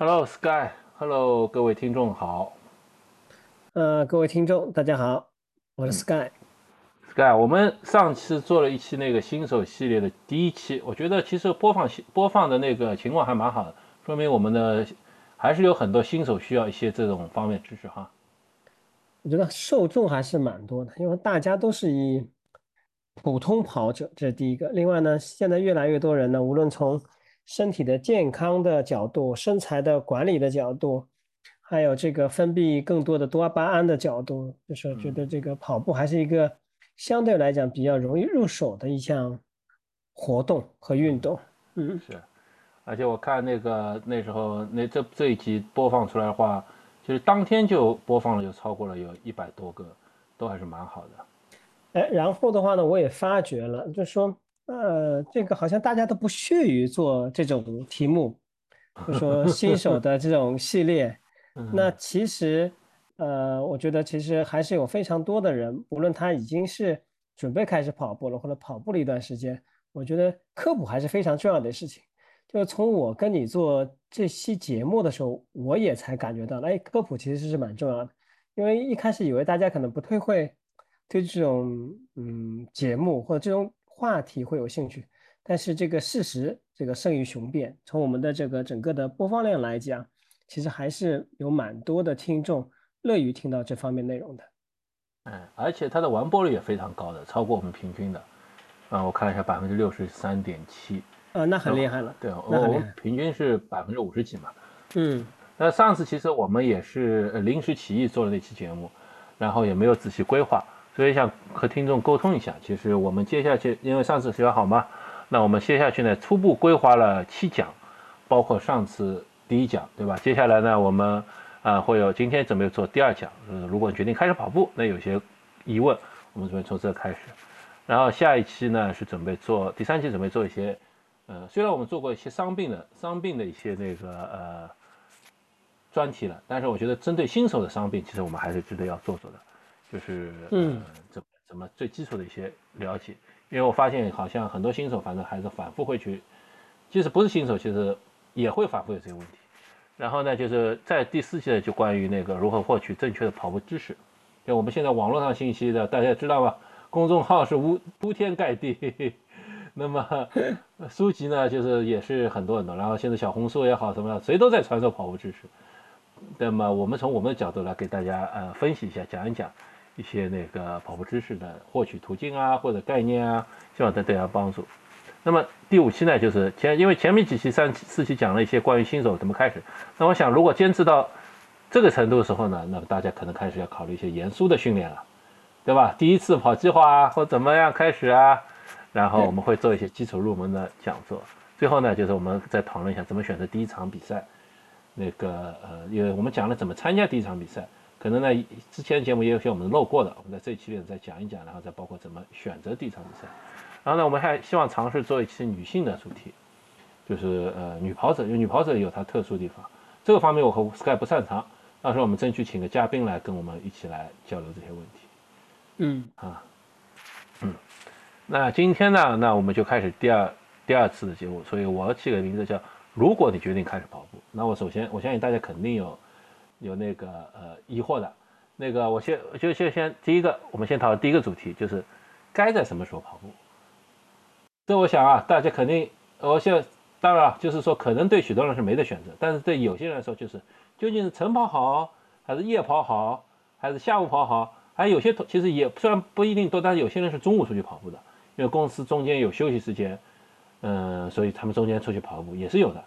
Hello Sky，Hello 各位听众好。呃，各位听众大家好，我是 Sky。Sky，我们上次做了一期那个新手系列的第一期，我觉得其实播放播放的那个情况还蛮好的，说明我们的还是有很多新手需要一些这种方面知识哈。我觉得受众还是蛮多的，因为大家都是以普通跑者，这是第一个。另外呢，现在越来越多人呢，无论从身体的健康的角度、身材的管理的角度，还有这个分泌更多的多巴胺的角度，就是觉得这个跑步还是一个相对来讲比较容易入手的一项活动和运动。嗯，是。而且我看那个那时候那这这一集播放出来的话，就是当天就播放了，就超过了有一百多个，都还是蛮好的。哎，然后的话呢，我也发觉了，就是说。呃，这个好像大家都不屑于做这种题目，就说新手的这种系列。那其实，呃，我觉得其实还是有非常多的人，无论他已经是准备开始跑步了，或者跑步了一段时间，我觉得科普还是非常重要的事情。就从我跟你做这期节目的时候，我也才感觉到，哎，科普其实是蛮重要的。因为一开始以为大家可能不太会对这种嗯节目或者这种。话题会有兴趣，但是这个事实这个胜于雄辩。从我们的这个整个的播放量来讲，其实还是有蛮多的听众乐于听到这方面内容的。嗯，而且它的完播率也非常高的，超过我们平均的。啊，我看了一下，百分之六十三点七。啊，那很厉害了。对，我们平均是百分之五十几嘛。嗯。那上次其实我们也是临时起意做了那期节目，然后也没有仔细规划。所以想和听众沟通一下，其实我们接下去，因为上次学好嘛，那我们接下去呢，初步规划了七讲，包括上次第一讲，对吧？接下来呢，我们啊会有今天准备做第二讲，呃，如果决定开始跑步，那有些疑问，我们准备从这开始，然后下一期呢是准备做第三期，准备做一些，呃，虽然我们做过一些伤病的伤病的一些那个呃专题了，但是我觉得针对新手的伤病，其实我们还是值得要做做的。就是嗯，怎怎么最基础的一些了解，因为我发现好像很多新手，反正还是反复会去，即使不是新手，其实也会反复有这些问题。然后呢，就是在第四期的就关于那个如何获取正确的跑步知识，因为我们现在网络上信息的大家知道吧，公众号是无铺天盖地，那么书籍呢，就是也是很多很多。然后现在小红书也好什么，谁都在传授跑步知识。那么我们从我们的角度来给大家呃分析一下，讲一讲。一些那个跑步知识的获取途径啊，或者概念啊，希望对大家帮助。那么第五期呢，就是前因为前面几期三四期讲了一些关于新手怎么开始。那我想，如果坚持到这个程度的时候呢，那么大家可能开始要考虑一些严肃的训练了，对吧？第一次跑计划啊，或怎么样开始啊？然后我们会做一些基础入门的讲座。最后呢，就是我们再讨论一下怎么选择第一场比赛。那个呃，因为我们讲了怎么参加第一场比赛。可能呢，之前节目也有些我们漏过的，我们在这一期里再讲一讲，然后再包括怎么选择第一场比赛。然后呢，我们还希望尝试做一期女性的主题，就是呃女跑者，因为女跑者有她特殊地方，这个方面我和 Sky 不擅长，到时候我们争取请个嘉宾来跟我们一起来交流这些问题。嗯啊，嗯，那今天呢，那我们就开始第二第二次的节目，所以我起个名字叫“如果你决定开始跑步”。那我首先我相信大家肯定有。有那个呃疑惑的，那个我先就先先第一个，我们先讨论第一个主题，就是该在什么时候跑步。这我想啊，大家肯定，我现在当然就是说，可能对许多人是没得选择，但是对有些人来说，就是究竟是晨跑好，还是夜跑好，还是下午跑好？还有些同其实也虽然不一定多，但是有些人是中午出去跑步的，因为公司中间有休息时间，嗯，所以他们中间出去跑步也是有的。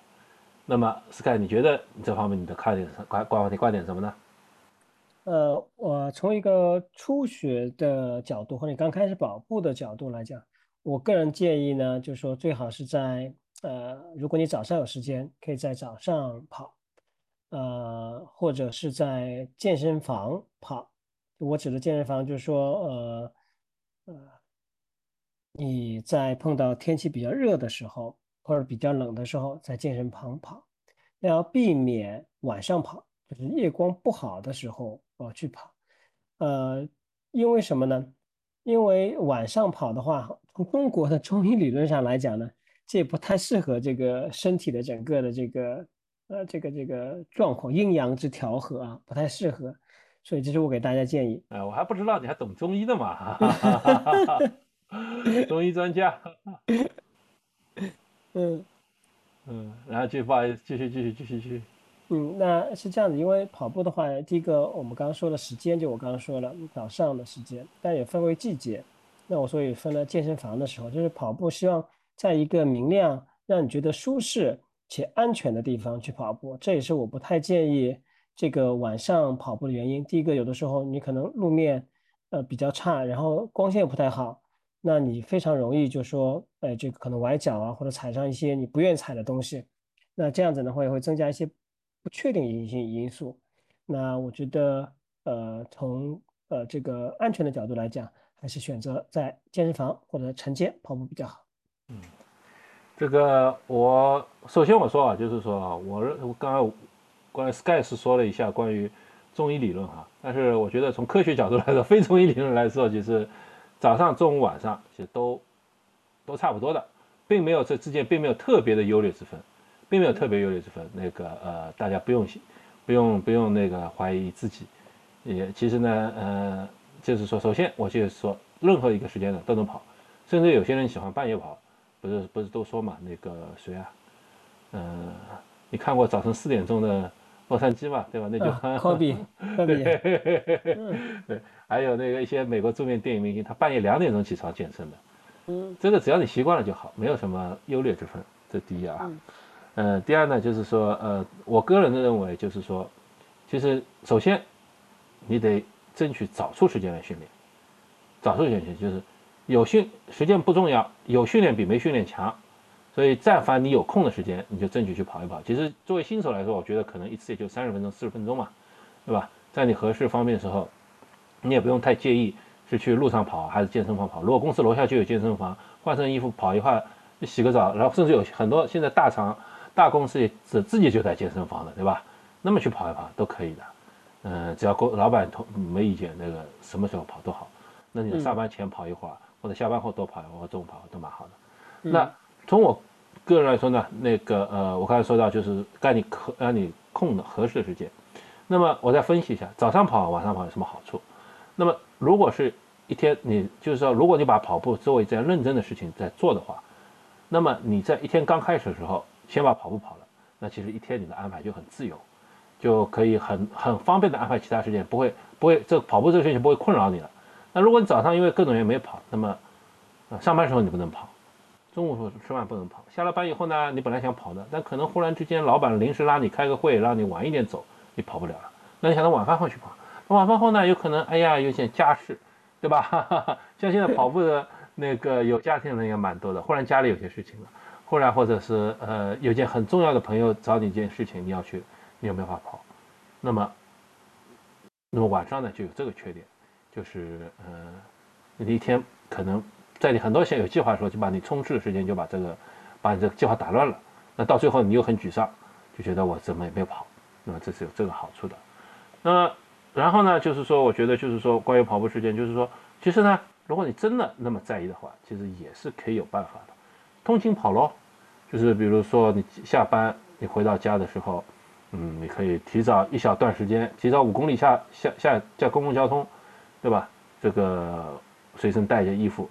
那么，Sky，你觉得这方面你的看点是观观点观点什么呢？呃，我从一个初学的角度，或者刚开始跑步的角度来讲，我个人建议呢，就是说最好是在呃，如果你早上有时间，可以在早上跑，呃，或者是在健身房跑。我指的健身房就是说，呃呃，你在碰到天气比较热的时候。或者比较冷的时候，在健身房跑，要避免晚上跑，就是夜光不好的时候呃去跑。呃，因为什么呢？因为晚上跑的话，从中国的中医理论上来讲呢，这也不太适合这个身体的整个的这个呃这个这个状况，阴阳之调和啊，不太适合，所以这是我给大家建议。哎，我还不知道你还懂中医的嘛，中医专家。嗯嗯，然后就不好意思，继续继续继续继续。嗯，那是这样子，因为跑步的话，第一个我们刚刚说的时间，就我刚刚说了早上的时间，但也分为季节。那我所以分了健身房的时候，就是跑步，希望在一个明亮、让你觉得舒适且安全的地方去跑步。这也是我不太建议这个晚上跑步的原因。第一个，有的时候你可能路面呃比较差，然后光线不太好，那你非常容易就说，哎，这个可能崴脚啊，或者踩上一些你不愿意踩的东西。那这样子的话，也会增加一些不确定性因素。那我觉得，呃，从呃这个安全的角度来讲。还是选择在健身房或者晨间跑步比较好。嗯，这个我首先我说啊，就是说啊我我刚刚关于 Sky 是说了一下关于中医理论哈，但是我觉得从科学角度来说，非中医理论来说，就是早上、中午、晚上其实都都差不多的，并没有这之间并没有特别的优劣之分，并没有特别优劣之分。那个呃，大家不用不用不用那个怀疑自己，也其实呢呃。就是说，首先我就是说，任何一个时间呢都能跑，甚至有些人喜欢半夜跑，不是不是都说嘛？那个谁啊？嗯，你看过早晨四点钟的洛杉矶嘛？对吧？那就科比，科比。对，还有那个一些美国著名电影明星，他半夜两点钟起床健身的。嗯，这个只要你习惯了就好，没有什么优劣之分。这第一啊。嗯。第二呢，就是说，呃，我个人的认为就是说，其实首先你得。争取找出时间来训练，找出时间就是有训时间不重要，有训练比没训练强。所以，但凡你有空的时间，你就争取去跑一跑。其实，作为新手来说，我觉得可能一次也就三十分钟、四十分钟嘛，对吧？在你合适方便的时候，你也不用太介意是去路上跑还是健身房跑。如果公司楼下就有健身房，换身衣服跑一会儿，洗个澡，然后甚至有很多现在大厂、大公司也自自己就在健身房的，对吧？那么去跑一跑都可以的。嗯，只要公老板同没意见，那个什么时候跑都好。那你上班前跑一会儿，或者下班后多跑一会儿，或中午跑都蛮好的。那从我个人来说呢，那个呃，我刚才说到就是该你可让你空的合适的时间。那么我再分析一下，早上跑、晚上跑有什么好处？那么如果是一天，你就是说，如果你把跑步作为这样认真的事情在做的话，那么你在一天刚开始的时候，先把跑步跑了，那其实一天你的安排就很自由。就可以很很方便的安排其他时间，不会不会这跑步这个事情不会困扰你了。那如果你早上因为各种原因没跑，那么，呃上班时候你不能跑，中午时候吃饭不能跑，下了班以后呢，你本来想跑的，但可能忽然之间老板临时拉你开个会，让你晚一点走，你跑不了了。那你想到晚饭后去跑，晚饭后呢，有可能哎呀有件家事，对吧？像现在跑步的那个有家庭的人也蛮多的，忽然家里有些事情了，忽然或者是呃有件很重要的朋友找你一件事情，你要去。你有没有法跑？那么，那么晚上呢就有这个缺点，就是呃，你一天可能在你很多想有计划的时候，就把你充斥的时间就把这个把你这个计划打乱了。那到最后你又很沮丧，就觉得我怎么也没有跑。那么这是有这个好处的。那然后呢，就是说，我觉得就是说，关于跑步时间，就是说，其实呢，如果你真的那么在意的话，其实也是可以有办法的。通勤跑咯，就是比如说你下班你回到家的时候。嗯，你可以提早一小段时间，提早五公里下下下叫公共交通，对吧？这个随身带一件衣服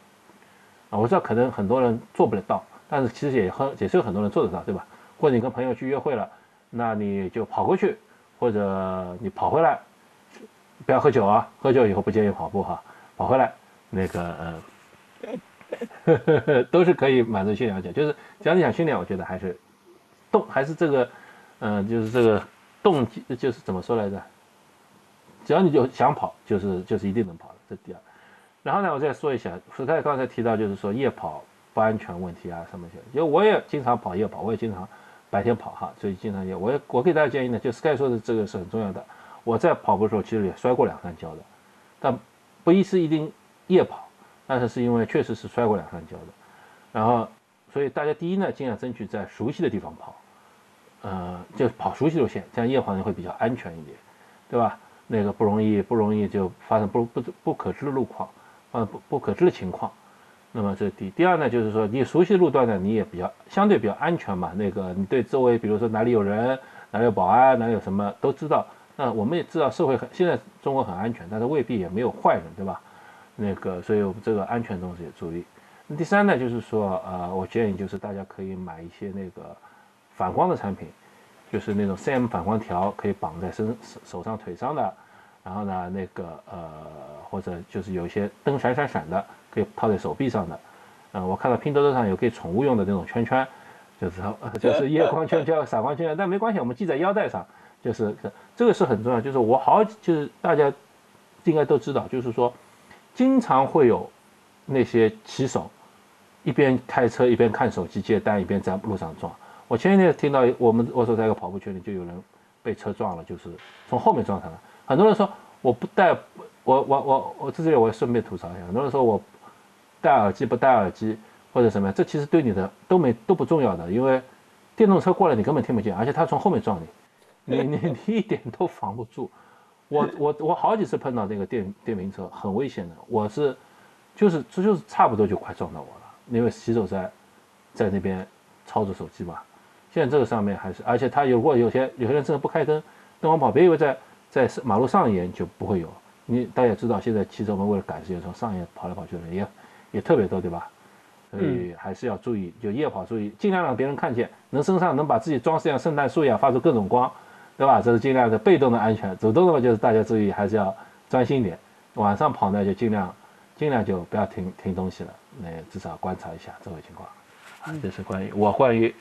啊，我知道可能很多人做不了到，但是其实也很也是有很多人做得到，对吧？或者你跟朋友去约会了，那你就跑过去，或者你跑回来，不要喝酒啊，喝酒以后不建议跑步哈，跑回来那个呃，都是可以满足训练的，就是只要你想训练，我觉得还是动还是这个。嗯，就是这个动机，就是怎么说来着？只要你就想跑，就是就是一定能跑的。这第二。然后呢，我再说一下，福泰刚才提到就是说夜跑不安全问题啊什么些，因为我也经常跑夜跑，我也经常白天跑哈，所以经常也我也我给大家建议呢，就 Sky 说的这个是很重要的。我在跑步的时候其实也摔过两三跤的，但不一是一定夜跑，但是是因为确实是摔过两三跤的。然后，所以大家第一呢，尽量争取在熟悉的地方跑。呃，就跑熟悉路线，这样夜跑呢会比较安全一点，对吧？那个不容易不容易就发生不不不可知的路况，呃不不可知的情况。那么这第第二呢，就是说你熟悉路段呢，你也比较相对比较安全嘛。那个你对周围，比如说哪里有人，哪里有保安，哪里有什么都知道。那我们也知道社会很现在中国很安全，但是未必也没有坏人，对吧？那个，所以我们这个安全东西也注意。那第三呢，就是说，呃，我建议就是大家可以买一些那个反光的产品，就是那种 CM 反光条，可以绑在身手上、腿上的。然后呢，那个呃，或者就是有一些灯闪闪闪的，可以套在手臂上的。嗯，我看到拼多多上有给宠物用的那种圈圈，就是 就是夜光圈叫 闪光圈，但没关系，我们系在腰带上。就是这个是很重要，就是我好就是大家应该都知道，就是说经常会有那些骑手一边开车一边看手机接单，一边在路上撞。我前几天听到我们我所在一个跑步群里就有人被车撞了，就是从后面撞上来。很多人说我不戴，我我我我在这里我也顺便吐槽一下，很多人说我戴耳机不戴耳机或者什么，这其实对你的都没都不重要的，因为电动车过来你根本听不见，而且他从后面撞你。你你你一点都防不住，我我我好几次碰到那个电电瓶车，很危险的。我是，就是这就是差不多就快撞到我了，因为骑手在，在那边操作手机嘛。现在这个上面还是，而且他如果有些有些人真的不开灯，灯光跑，别以为在在马路上沿就不会有。你大家知道，现在骑手们为了赶时间从上沿跑来跑去的人也也特别多，对吧？所以还是要注意，就夜跑注意，尽量让别人看见，能身上能把自己装饰像圣诞树一样发出各种光。对吧？这是尽量的被动的安全，主动的话就是大家注意，还是要专心一点。晚上跑呢，就尽量尽量就不要听听东西了，那至少观察一下周围情况。啊，这是关于我关于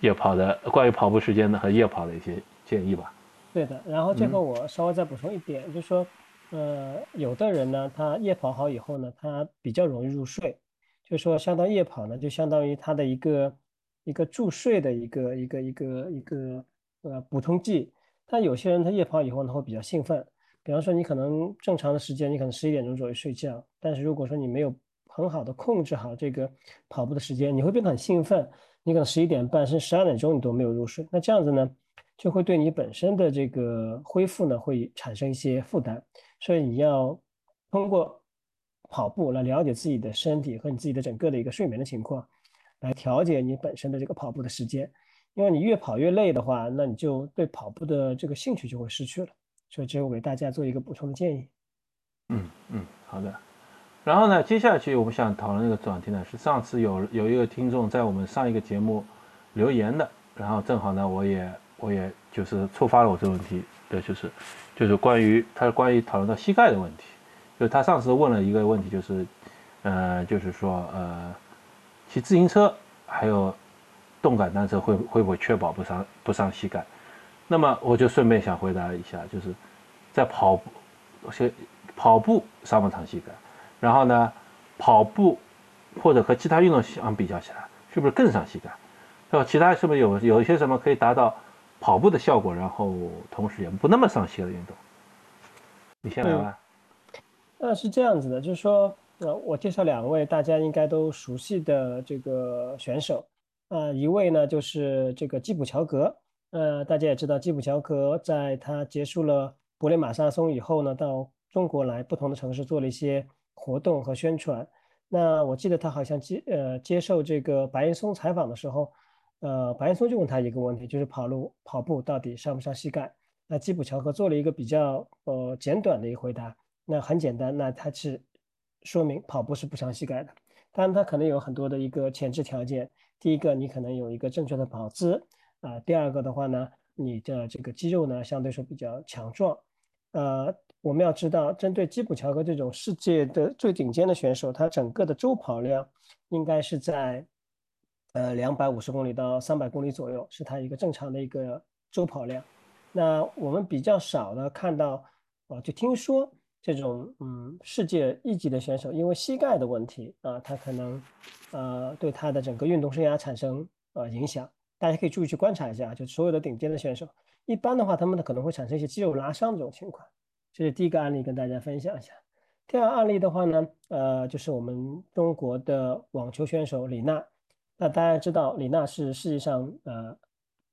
夜跑的，关于跑步时间的和夜跑的一些建议吧。对的。然后最后我稍微再补充一点，就是说，呃，有的人呢，他夜跑好以后呢，他比较容易入睡，就是说，相当夜跑呢，就相当于他的一个一个助睡的一个一个一个一个。呃，补充剂，但有些人他夜跑以后呢会比较兴奋，比方说你可能正常的时间你可能十一点钟左右睡觉，但是如果说你没有很好的控制好这个跑步的时间，你会变得很兴奋，你可能十一点半甚至十二点钟你都没有入睡，那这样子呢就会对你本身的这个恢复呢会产生一些负担，所以你要通过跑步来了解自己的身体和你自己的整个的一个睡眠的情况，来调节你本身的这个跑步的时间。因为你越跑越累的话，那你就对跑步的这个兴趣就会失去了。所以这是我给大家做一个补充的建议。嗯嗯，好的。然后呢，接下去我们想讨论一个主题呢，是上次有有一个听众在我们上一个节目留言的，然后正好呢，我也我也就是触发了我这个问题的，就是就是关于他关于讨论到膝盖的问题，就是他上次问了一个问题，就是呃，就是说呃，骑自行车还有。动感单车会会不会确保不伤不伤膝盖？那么我就顺便想回答一下，就是在跑步，先跑步伤不伤膝盖？然后呢，跑步或者和其他运动相比较起来，是不是更伤膝盖？是吧？其他是不是有有一些什么可以达到跑步的效果，然后同时也不那么伤膝的运动？你先来吧。那是这样子的，就是说，呃，我介绍两位大家应该都熟悉的这个选手。呃，一位呢就是这个基普乔格，呃，大家也知道，基普乔格在他结束了柏林马拉松以后呢，到中国来不同的城市做了一些活动和宣传。那我记得他好像接呃接受这个白岩松采访的时候，呃，白岩松就问他一个问题，就是跑路跑步到底伤不伤膝盖？那基普乔格做了一个比较呃简短的一个回答，那很简单，那他是说明跑步是不伤膝盖的，当然他可能有很多的一个前置条件。第一个，你可能有一个正确的跑姿啊。第二个的话呢，你的这个肌肉呢相对说比较强壮。呃，我们要知道，针对基普乔格这种世界的最顶尖的选手，他整个的周跑量应该是在呃两百五十公里到三百公里左右，是他一个正常的一个周跑量。那我们比较少的看到，啊，就听说。这种嗯，世界一级的选手，因为膝盖的问题啊，他可能呃对他的整个运动生涯产生呃影响。大家可以注意去观察一下，就所有的顶尖的选手，一般的话，他们的可能会产生一些肌肉拉伤这种情况。这是第一个案例，跟大家分享一下。第二案例的话呢，呃，就是我们中国的网球选手李娜。那大家知道，李娜是世界上呃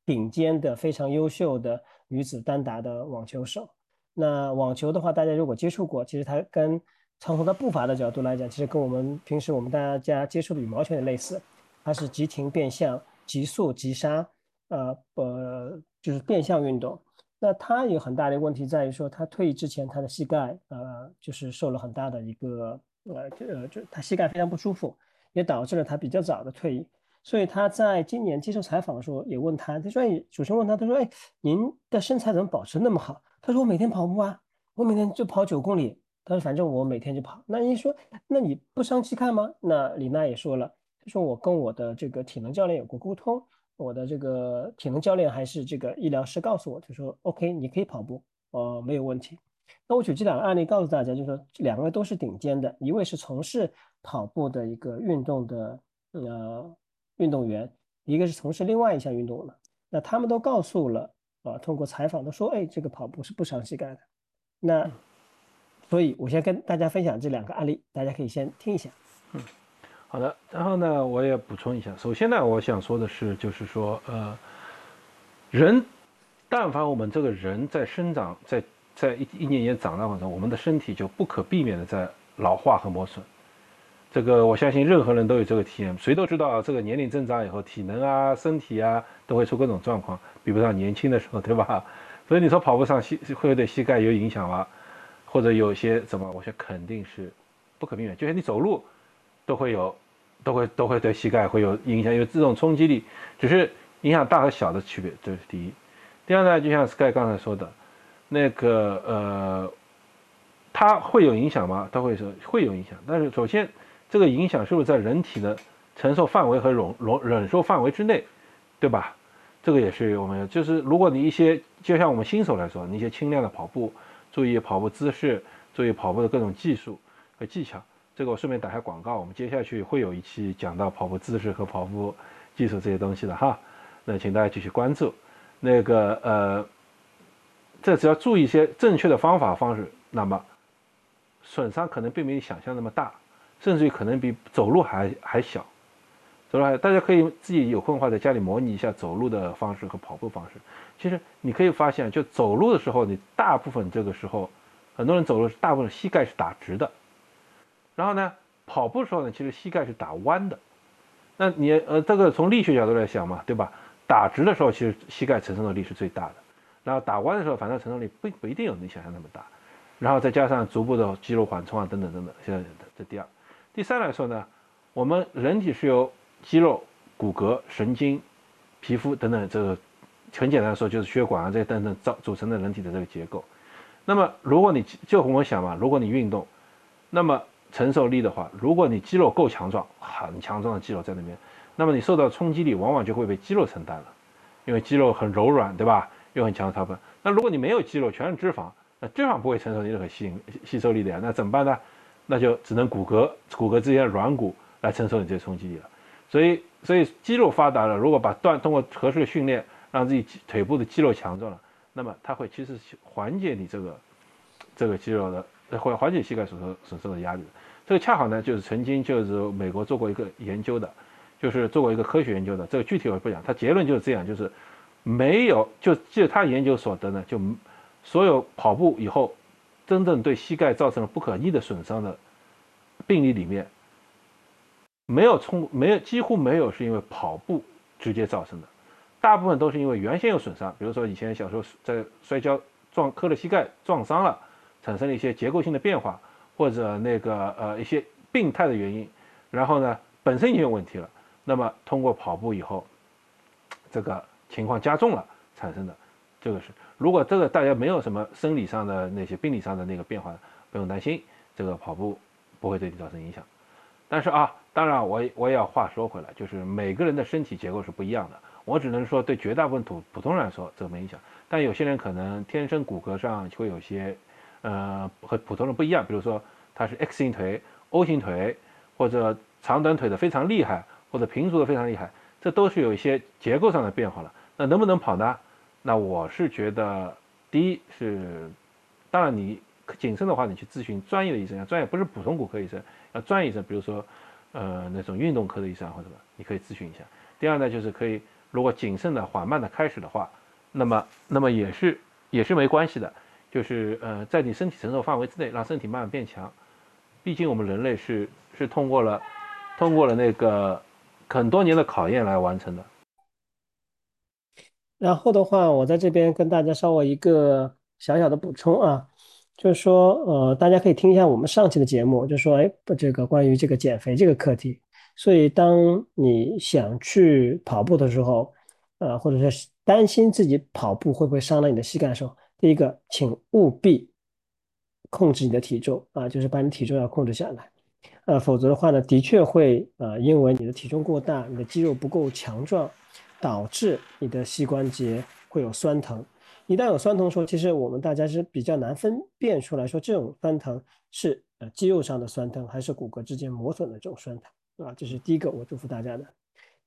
顶尖的、非常优秀的女子单打的网球手。那网球的话，大家如果接触过，其实它跟从它步伐的角度来讲，其实跟我们平时我们大家接触的羽毛球也类似，它是急停变向、急速急刹，呃呃就是变向运动。那他有很大的问题在于说，他退役之前他的膝盖呃就是受了很大的一个呃呃就他膝盖非常不舒服，也导致了他比较早的退役。所以他在今年接受采访的时候也问他，他说：“哎，主持人问他，他说：‘哎，您的身材怎么保持那么好？’他说：‘我每天跑步啊，我每天就跑九公里。’他说：‘反正我每天就跑。’那你说，那你不伤膝盖吗？那李娜也说了，他说：‘我跟我的这个体能教练有过沟通，我的这个体能教练还是这个医疗师告诉我，就说 OK，你可以跑步，呃，没有问题。’那我举这两个案例告诉大家，就是说两位都是顶尖的，一位是从事跑步的一个运动的，呃。”运动员，一个是从事另外一项运动的，那他们都告诉了啊，通过采访都说，哎，这个跑步是不伤膝盖的。那所以，我先跟大家分享这两个案例，大家可以先听一下。嗯，好的。然后呢，我也补充一下，首先呢，我想说的是，就是说，呃，人，但凡我们这个人在生长，在在一一年年长大过程中，我们的身体就不可避免的在老化和磨损。这个我相信任何人都有这个体验，谁都知道这个年龄增长以后，体能啊、身体啊都会出各种状况，比不上年轻的时候，对吧？所以你说跑步上膝会对膝盖有影响吗？或者有些怎么？我想肯定是不可避免，就像你走路都会有，都会都会对膝盖会有影响，因为这种冲击力只是影响大和小的区别，这是第一。第二呢，就像 Sky 刚才说的，那个呃，它会有影响吗？它会说会有影响，但是首先。这个影响是不是在人体的承受范围和容容忍受范围之内，对吧？这个也是我们就是如果你一些就像我们新手来说，你一些轻量的跑步，注意跑步姿势，注意跑步的各种技术和技巧。这个我顺便打下广告，我们接下去会有一期讲到跑步姿势和跑步技术这些东西的哈。那请大家继续关注。那个呃，这只要注意一些正确的方法方式，那么损伤可能并没有想象那么大。甚至于可能比走路还还小，走路还大家可以自己有空的话在家里模拟一下走路的方式和跑步方式。其实你可以发现，就走路的时候，你大部分这个时候，很多人走路大部分膝盖是打直的，然后呢，跑步的时候呢，其实膝盖是打弯的。那你呃，这个从力学角度来想嘛，对吧？打直的时候，其实膝盖承受的力是最大的，然后打弯的时候，反正承受力不不一定有你想象那么大。然后再加上足部的肌肉缓冲啊，等等等等，现在这第二。第三来说呢，我们人体是由肌肉、骨骼、神经、皮肤等等，这个很简单说就是血管啊这些等等造组成的人体的这个结构。那么如果你就我想嘛，如果你运动，那么承受力的话，如果你肌肉够强壮，很强壮的肌肉在那边，那么你受到冲击力往往就会被肌肉承担了，因为肌肉很柔软，对吧？又很强的成分。那如果你没有肌肉，全是脂肪，那脂肪不会承受任何吸吸收力的呀，那怎么办呢？那就只能骨骼骨骼之间的软骨来承受你这些冲击力了，所以所以肌肉发达了，如果把锻通过合适的训练，让自己腿部的肌肉强壮了，那么它会其实缓解你这个这个肌肉的，会缓解膝盖所受所受的压力。这个恰好呢，就是曾经就是美国做过一个研究的，就是做过一个科学研究的，这个具体我不讲，它结论就是这样，就是没有就就他研究所得呢，就所有跑步以后。真正对膝盖造成了不可逆的损伤的病例里面，没有冲没有几乎没有是因为跑步直接造成的，大部分都是因为原先有损伤，比如说以前小时候在摔跤撞磕了膝盖撞伤了，产生了一些结构性的变化，或者那个呃一些病态的原因，然后呢本身已经有问题了，那么通过跑步以后，这个情况加重了产生的。这个是，如果这个大家没有什么生理上的那些病理上的那个变化，不用担心，这个跑步不会对你造成影响。但是啊，当然我我也要话说回来，就是每个人的身体结构是不一样的，我只能说对绝大部分普普通人来说这个没影响，但有些人可能天生骨骼上会有些，呃，和普通人不一样，比如说他是 X 型腿、O 型腿，或者长短腿的非常厉害，或者平足的非常厉害，这都是有一些结构上的变化了。那能不能跑呢？那我是觉得，第一是，当然你谨慎的话，你去咨询专业的医生，专业不是普通骨科医生，要专业医生，比如说，呃，那种运动科的医生或者什么，你可以咨询一下。第二呢，就是可以，如果谨慎的、缓慢的开始的话，那么，那么也是也是没关系的，就是呃，在你身体承受范围之内，让身体慢慢变强。毕竟我们人类是是通过了通过了那个很多年的考验来完成的。然后的话，我在这边跟大家稍微一个小小的补充啊，就是说，呃，大家可以听一下我们上期的节目，就说，哎，这个关于这个减肥这个课题。所以，当你想去跑步的时候，呃，或者是担心自己跑步会不会伤到你的膝盖的时候，第一个，请务必控制你的体重啊，就是把你体重要控制下来，呃，否则的话呢，的确会呃，因为你的体重过大，你的肌肉不够强壮。导致你的膝关节会有酸疼，一旦有酸疼的时候，其实我们大家是比较难分辨出来说这种酸疼是呃肌肉上的酸疼还是骨骼之间磨损的这种酸疼啊，这是第一个我祝福大家的。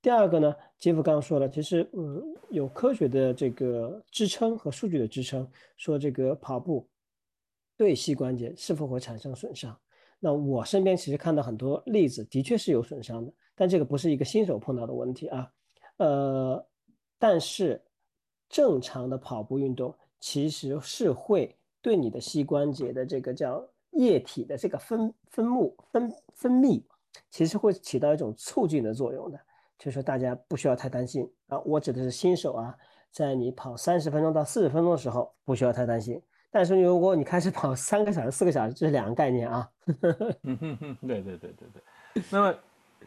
第二个呢，杰夫刚刚说了，其实嗯有科学的这个支撑和数据的支撑，说这个跑步对膝关节是否会产生损伤？那我身边其实看到很多例子，的确是有损伤的，但这个不是一个新手碰到的问题啊。呃，但是正常的跑步运动其实是会对你的膝关节的这个叫液体的这个分分泌分分泌，其实会起到一种促进的作用的。就是说大家不需要太担心啊，我指的是新手啊，在你跑三十分钟到四十分钟的时候不需要太担心。但是如果你开始跑三个小时、四个小时，这是两个概念啊。嗯哼哼，对对对对对。那么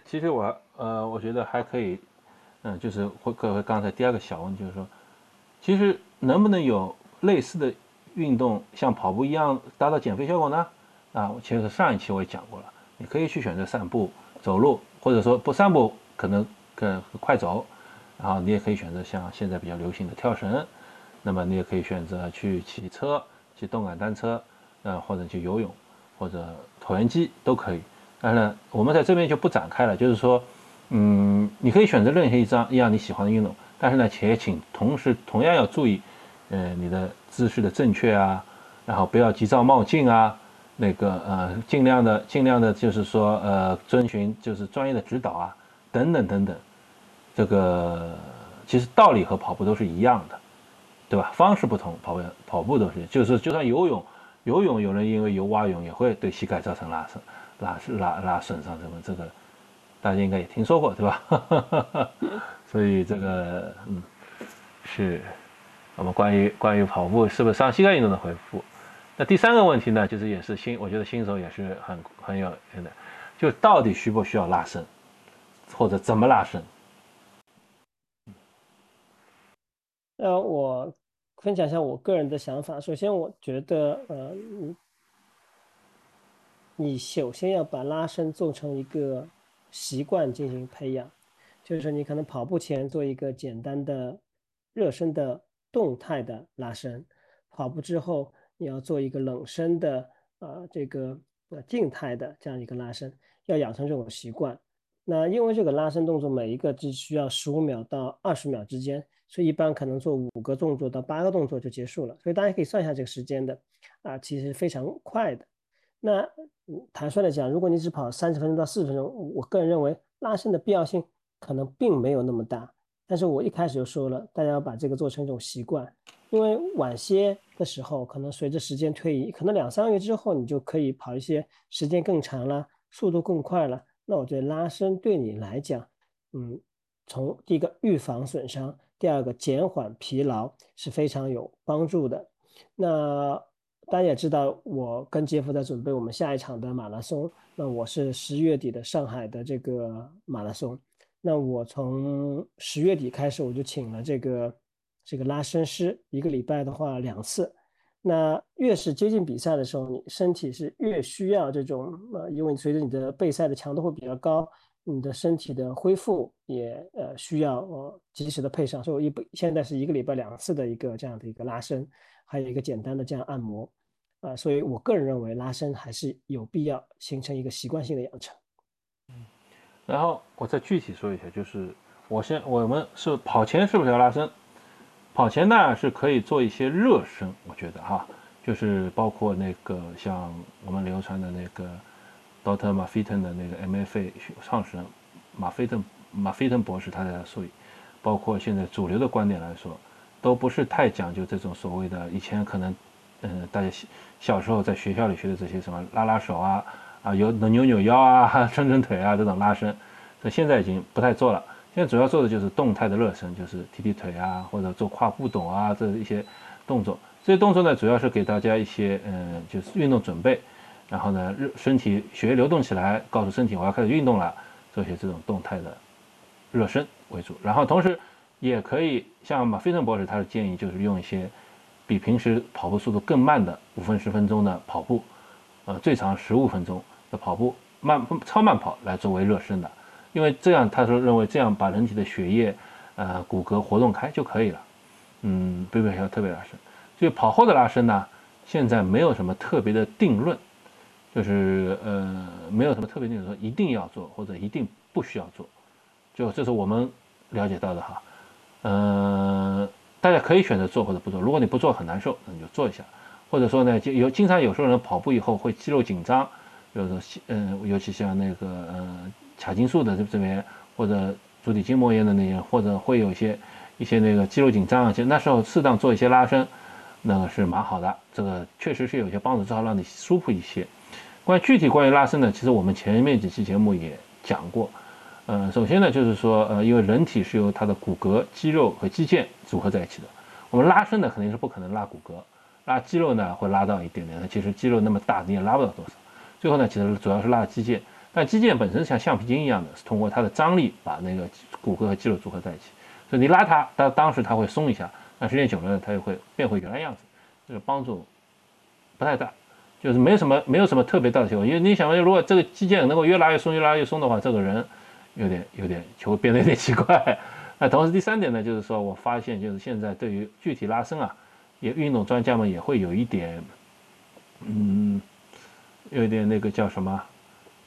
其实我呃，我觉得还可以。嗯，就是会各位刚才第二个小问，就是说，其实能不能有类似的运动，像跑步一样达到减肥效果呢？啊，其实上一期我也讲过了，你可以去选择散步、走路，或者说不散步可能更快走，然后你也可以选择像现在比较流行的跳绳，那么你也可以选择去骑车、骑动感单车，呃，或者去游泳，或者椭圆机都可以。当然，我们在这边就不展开了，就是说。嗯，你可以选择任何一张一样你喜欢的运动，但是呢，且请同时同样要注意，呃，你的姿势的正确啊，然后不要急躁冒进啊，那个呃，尽量的尽量的，就是说呃，遵循就是专业的指导啊，等等等等，这个其实道理和跑步都是一样的，对吧？方式不同，跑步跑步都是，就是就算游泳，游泳有人因为游蛙泳也会对膝盖造成拉伤，拉拉拉损伤，什么这个。大家应该也听说过，对吧？所以这个，嗯，是我们关于关于跑步是不是伤膝盖运动的回复。那第三个问题呢，就是也是新，我觉得新手也是很很有的，就到底需不需要拉伸，或者怎么拉伸？呃，我分享一下我个人的想法。首先，我觉得，呃，你你首先要把拉伸做成一个。习惯进行培养，就是说你可能跑步前做一个简单的热身的动态的拉伸，跑步之后你要做一个冷身的呃这个呃静态的这样一个拉伸，要养成这种习惯。那因为这个拉伸动作每一个只需要十五秒到二十秒之间，所以一般可能做五个动作到八个动作就结束了，所以大家可以算一下这个时间的啊，其实非常快的。那坦率的讲，如果你只跑三十分钟到四十分钟，我个人认为拉伸的必要性可能并没有那么大。但是我一开始就说了，大家要把这个做成一种习惯，因为晚些的时候，可能随着时间推移，可能两三个月之后，你就可以跑一些时间更长了，速度更快了。那我觉得拉伸对你来讲，嗯，从第一个预防损伤，第二个减缓疲劳是非常有帮助的。那。大家也知道，我跟杰夫在准备我们下一场的马拉松。那我是十月底的上海的这个马拉松。那我从十月底开始，我就请了这个这个拉伸师，一个礼拜的话两次。那越是接近比赛的时候，你身体是越需要这种呃，因为随着你的备赛的强度会比较高，你的身体的恢复也呃需要呃及时的配上。所以我一现在是一个礼拜两次的一个这样的一个拉伸，还有一个简单的这样按摩。啊，所以我个人认为拉伸还是有必要形成一个习惯性的养成。嗯，然后我再具体说一下，就是我先我们是跑前是不是要拉伸？跑前呢是可以做一些热身，我觉得哈，就是包括那个像我们流传的那个 Doctor 马菲腾的那个 MFA 创始人马菲腾马菲腾博士他的术语，包括现在主流的观点来说，都不是太讲究这种所谓的以前可能。嗯，大家小小时候在学校里学的这些什么拉拉手啊，啊有扭扭腰啊、伸伸腿啊这种拉伸，那现在已经不太做了。现在主要做的就是动态的热身，就是踢踢腿啊，或者做跨步抖啊，这一些动作。这些动作呢，主要是给大家一些嗯，就是运动准备，然后呢，热身体血液流动起来，告诉身体我要开始运动了，做些这种动态的热身为主。然后同时也可以像马飞腾博士他的建议，就是用一些比平时跑步速度更慢的五分十分钟的跑步，呃，最长十五分钟的跑步。慢超慢跑来作为热身的，因为这样他说认为这样把人体的血液，呃骨骼活动开就可以了，嗯，不必要特别拉伸。所以跑后的拉伸呢，现在没有什么特别的定论，就是呃没有什么特别定论说一定要做或者一定不需要做，就这是我们了解到的哈，嗯，大家可以选择做或者不做。如果你不做很难受，那你就做一下，或者说呢，就有经常有时候人跑步以后会肌肉紧张。就是说，嗯，尤其像那个，嗯，髂胫束的这这边，或者足底筋膜炎的那些，或者会有一些一些那个肌肉紧张啊，就那时候适当做一些拉伸，那个是蛮好的。这个确实是有些帮助，至少让你舒服一些。关于具体关于拉伸呢，其实我们前面几期节目也讲过。嗯，首先呢，就是说，呃，因为人体是由它的骨骼、肌肉和肌腱组合在一起的，我们拉伸呢肯定是不可能拉骨骼，拉肌肉呢会拉到一点点的，其实肌肉那么大你也拉不到多少。最后呢，其实主要是拉肌腱，但肌腱本身像橡皮筋一样的，是通过它的张力把那个骨骼和肌肉组合在一起。所以你拉它，当当时它会松一下，但时间久了，它又会变回原来样子，这个帮助不太大，就是没有什么没有什么特别大的效果。因为你想，如果这个肌腱能够越拉越松，越拉越松的话，这个人有点有点就会变得有点奇怪。那同时第三点呢，就是说我发现就是现在对于具体拉伸啊，也运动专家们也会有一点，嗯。有一点那个叫什么，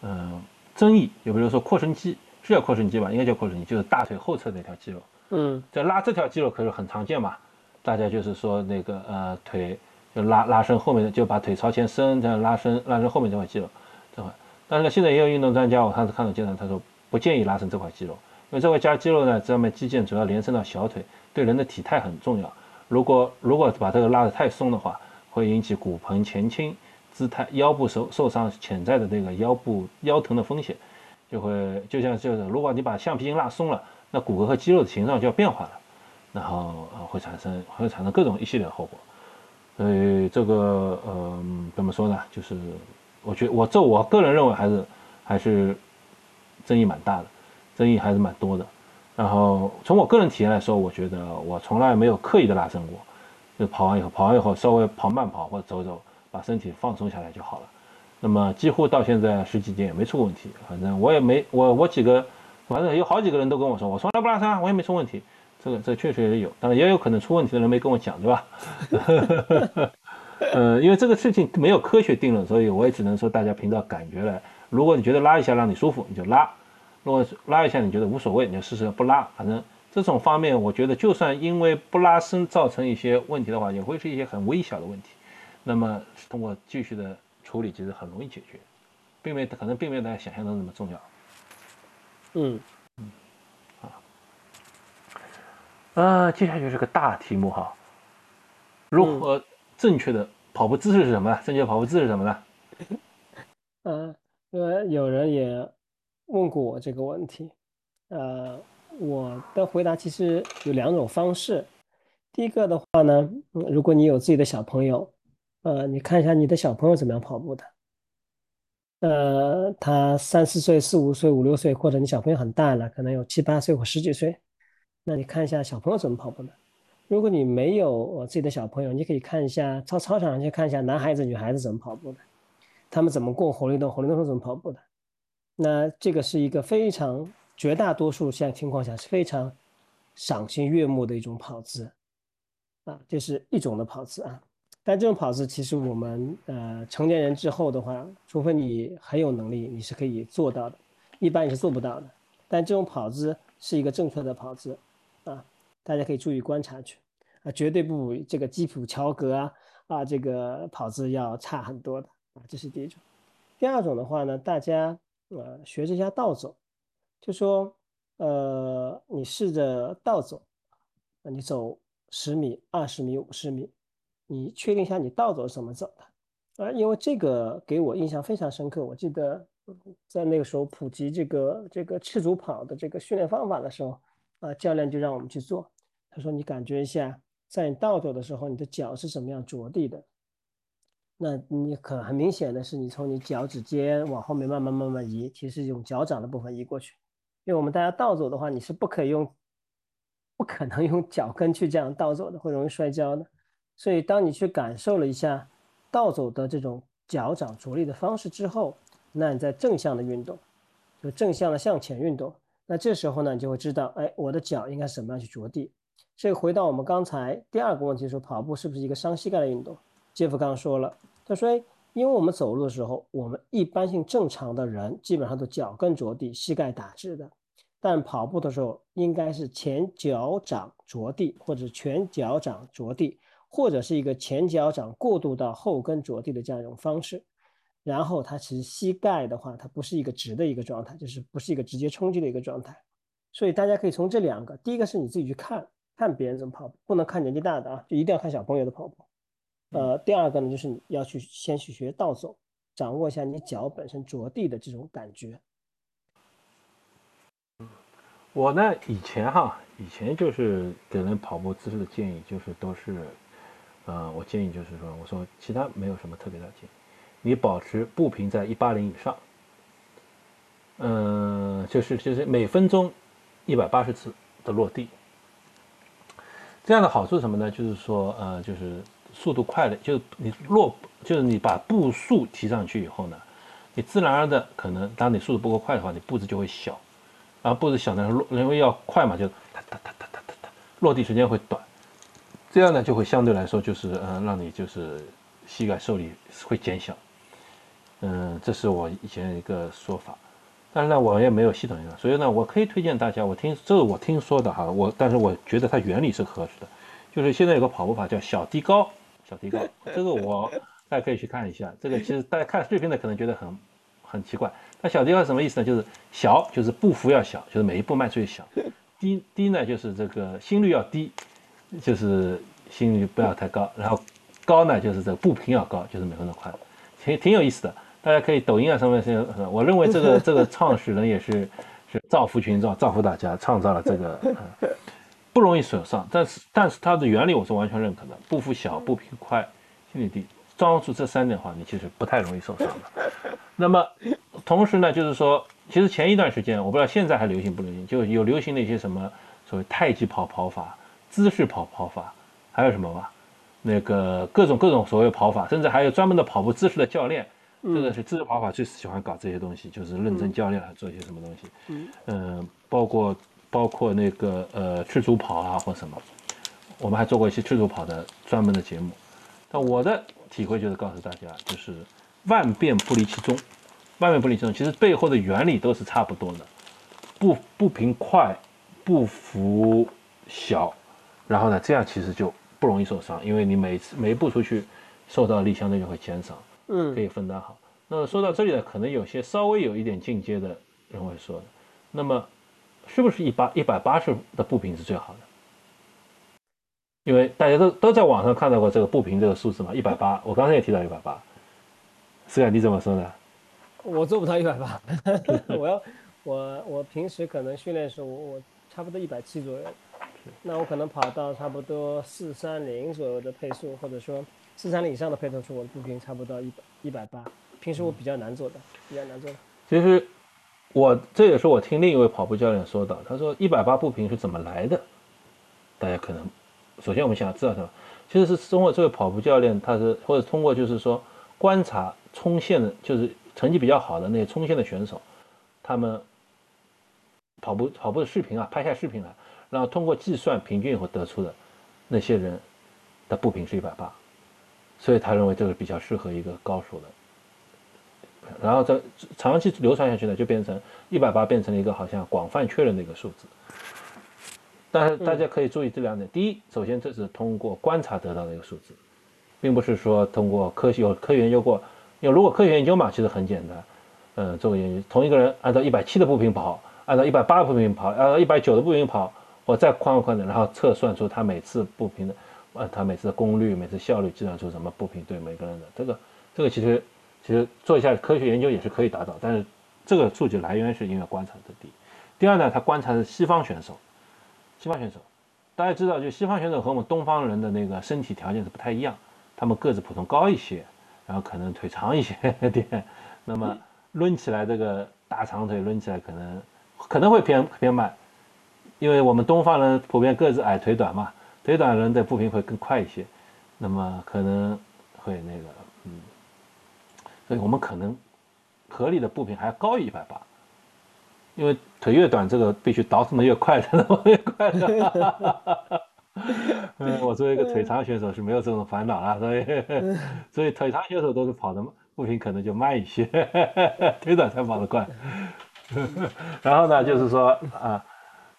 嗯，争议。就比如说扩伸肌，是叫扩伸肌吧？应该叫扩伸肌，就是大腿后侧那条肌肉。嗯，在拉这条肌肉可是很常见嘛。大家就是说那个呃腿就拉拉伸后面的，就把腿朝前伸，这样拉伸拉伸后面这块肌肉这块。但是呢，现在也有运动专家，我上次看到介绍，他说不建议拉伸这块肌肉，因为这块加肌肉呢，上面肌腱主要连伸到小腿，对人的体态很重要。如果如果把这个拉得太松的话，会引起骨盆前倾。姿态腰部受受伤潜在的那个腰部腰疼的风险，就会就像就是如果你把橡皮筋拉松了，那骨骼和肌肉的形状就要变化了，然后会产生会产生各种一系列后果。所以这个呃怎么说呢？就是我觉我这我个人认为还是还是争议蛮大的，争议还是蛮多的。然后从我个人体验来说，我觉得我从来没有刻意的拉伸过，就跑完以后跑完以后稍微跑慢跑或者走走。把身体放松下来就好了，那么几乎到现在十几天也没出过问题。反正我也没我我几个，反正有好几个人都跟我说，我从来不拉伸，我也没出问题。这个这确实也有，当然也有可能出问题的人没跟我讲，对吧？呃，因为这个事情没有科学定论，所以我也只能说大家凭着感觉来。如果你觉得拉一下让你舒服，你就拉；如果拉一下你觉得无所谓，你就试试不拉。反正这种方面，我觉得就算因为不拉伸造成一些问题的话，也会是一些很微小的问题。那么通过继续的处理，其实很容易解决，并没可能并没有大家想象中那么重要。嗯嗯，啊啊，接下来就是个大题目哈，如何正确的跑步姿势是什么呢？正确跑步姿势是什么呢？嗯，因为有人也问过我这个问题，呃，我的回答其实有两种方式。第一个的话呢，如果你有自己的小朋友。呃，你看一下你的小朋友怎么样跑步的？呃，他三四岁、四五岁、五六岁，或者你小朋友很大了，可能有七八岁或十几岁，那你看一下小朋友怎么跑步的。如果你没有自己的小朋友，你可以看一下操操场上去看一下男孩子、女孩子怎么跑步的，他们怎么过红绿灯，红绿灯是怎么跑步的。那这个是一个非常绝大多数现在情况下是非常赏心悦目的一种跑姿啊，这是一种的跑姿啊。但这种跑姿，其实我们呃成年人之后的话，除非你很有能力，你是可以做到的，一般你是做不到的。但这种跑姿是一个正确的跑姿，啊，大家可以注意观察去，啊，绝对不这个基普乔格啊啊这个跑姿要差很多的啊，这是第一种。第二种的话呢，大家呃学一下倒走，就说呃你试着倒走，你走十米、二十米、五十米。你确定一下你倒走是怎么走的，啊，因为这个给我印象非常深刻。我记得在那个时候普及这个这个赤足跑的这个训练方法的时候，啊，教练就让我们去做。他说：“你感觉一下，在你倒走的时候，你的脚是怎么样着地的？那你可很明显的是，你从你脚趾尖往后面慢慢慢慢移，其实用脚掌的部分移过去。因为我们大家倒走的话，你是不可以用，不可能用脚跟去这样倒走的，会容易摔跤的。所以，当你去感受了一下倒走的这种脚掌着力的方式之后，那你在正向的运动，就正向的向前运动。那这时候呢，你就会知道，哎，我的脚应该怎么样去着地。这个回到我们刚才第二个问题，说跑步是不是一个伤膝盖的运动？杰夫刚刚说了，他说，哎，因为我们走路的时候，我们一般性正常的人基本上都脚跟着地，膝盖打直的，但跑步的时候应该是前脚掌着地，或者全脚掌着地，或者是一个前脚掌过渡到后跟着地的这样一种方式。然后它其实膝盖的话，它不是一个直的一个状态，就是不是一个直接冲击的一个状态。所以大家可以从这两个，第一个是你自己去看看别人怎么跑步，不能看年纪大的啊，就一定要看小朋友的跑步。呃，第二个呢，就是你要去先去学倒走，掌握一下你脚本身着地的这种感觉。我呢以前哈，以前就是给人跑步姿势的建议，就是都是，呃，我建议就是说，我说其他没有什么特别的建议。你保持步频在一八零以上，嗯，就是就是每分钟一百八十次的落地，这样的好处是什么呢？就是说，呃，就是速度快的，就是你落，就是你把步速提上去以后呢，你自然而然的可能，当你速度不够快的话，你步子就会小，然后步子小呢，落因为要快嘛，就哒哒哒哒哒哒哒，落地时间会短，这样呢就会相对来说就是呃，让你就是膝盖受力会减小。嗯，这是我以前一个说法，但是呢，我也没有系统性，所以呢，我可以推荐大家，我听这个我听说的哈，我但是我觉得它原理是合适的，就是现在有个跑步法叫小低高，小提高，这个我 大家可以去看一下，这个其实大家看视频的可能觉得很很奇怪，那小提高是什么意思呢？就是小就是步幅要小，就是每一步迈出去小，低低呢就是这个心率要低，就是心率不要太高，然后高呢就是这个步频要高，就是每分钟快，挺挺有意思的。大家可以抖音啊上面是，我认为这个这个 创始人也是是造福群众，造福大家，创造了这个不容易损伤，但是但是它的原理我是完全认可的，步幅小，步频快，心率低，抓住这三点的话，你其实不太容易受伤的。那么同时呢，就是说，其实前一段时间我不知道现在还流行不流行，就有流行的一些什么所谓太极跑跑法、姿势跑跑法，还有什么吧，那个各种各种所谓跑法，甚至还有专门的跑步姿势的教练。这个是姿势跑法最喜欢搞这些东西，就是认真教练来做一些什么东西，嗯，包括包括那个呃赤足跑啊或什么，我们还做过一些赤足跑的专门的节目。但我的体会就是告诉大家，就是万变不离其宗，万变不离其宗，其实背后的原理都是差不多的，步步频快，不服小，然后呢，这样其实就不容易受伤，因为你每次每一步出去受到的力相对就会减少。嗯，可以分担好。那说到这里呢，可能有些稍微有一点进阶的人会说的，那么是不是一八一百八十的步频是最好的？因为大家都都在网上看到过这个步频这个数字嘛，一百八。我刚才也提到一百八，思凯你怎么说呢？我做不到一百八，我要我我平时可能训练的时候，我我差不多一百七左右，那我可能跑到差不多四三零左右的配速，或者说。四三零以上的配速，我的步频差不多一百一百八。平时我比较难做的，比较难做的。其实我这也是我听另一位跑步教练说的，他说一百八步频是怎么来的？大家可能首先我们想要知道什么？其实是通过这位跑步教练，他是或者通过就是说观察冲线的，就是成绩比较好的那些冲线的选手，他们跑步跑步的视频啊，拍下视频来，然后通过计算平均以后得出的那些人的步频是一百八。所以他认为这个比较适合一个高手的，然后这长期流传下去呢，就变成一百八变成了一个好像广泛确认的一个数字。但是大家可以注意这两点：第一，首先这是通过观察得到的一个数字，并不是说通过科学有科学研究过。因为如果科学研究嘛，其实很简单，嗯，做个研究，同一个人按照一百七的步频跑，按照一百八的步频跑，按照一百九的步频跑，我再宽宽的，然后测算出他每次步频的。呃，他每次的功率、每次效率计算出什么步频对每个人的这个，这个其实其实做一下科学研究也是可以达到，但是这个数据来源是因为观察的第一。第二呢，他观察的西方选手，西方选手，大家知道，就西方选手和我们东方人的那个身体条件是不太一样，他们个子普通高一些，然后可能腿长一些 点，那么抡起来这个大长腿抡起来可能可能会偏偏慢，因为我们东方人普遍个子矮腿短嘛，腿短人的步频会更快一些，那么可能会那个，所以我们可能。合理的步频还要高于一百八，因为腿越短，这个必须倒腾的越快，才能越快。嗯，我作为一个腿长选手是没有这种烦恼了，所以 所以腿长选手都是跑的步频可能就慢一些，腿短才跑得快。然后呢，就是说啊，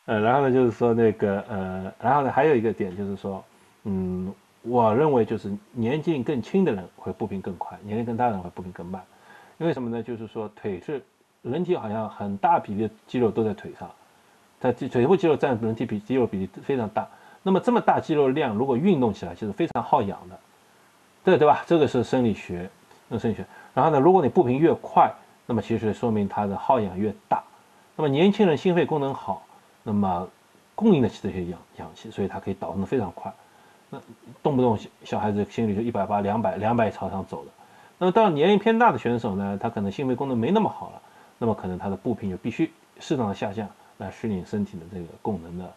呃，然后呢，就是说那个呃，然后呢，还有一个点就是说，嗯，我认为就是年纪更轻的人会步频更快，年龄更大的人会步频更慢。因为什么呢？就是说腿是人体好像很大比例的肌肉都在腿上，在腿部肌肉占人体比肌肉比例非常大。那么这么大肌肉量，如果运动起来，其实非常耗氧的，对对吧？这个是生理学，那生理学。然后呢，如果你步频越快，那么其实说明它的耗氧越大。那么年轻人心肺功能好，那么供应得起这些氧氧气，所以它可以导动的非常快。那动不动小孩子心率就一百八、两百、两百朝上走的。那么到年龄偏大的选手呢，他可能心肺功能没那么好了，那么可能他的步频就必须适当的下降，来适应身体的这个功能的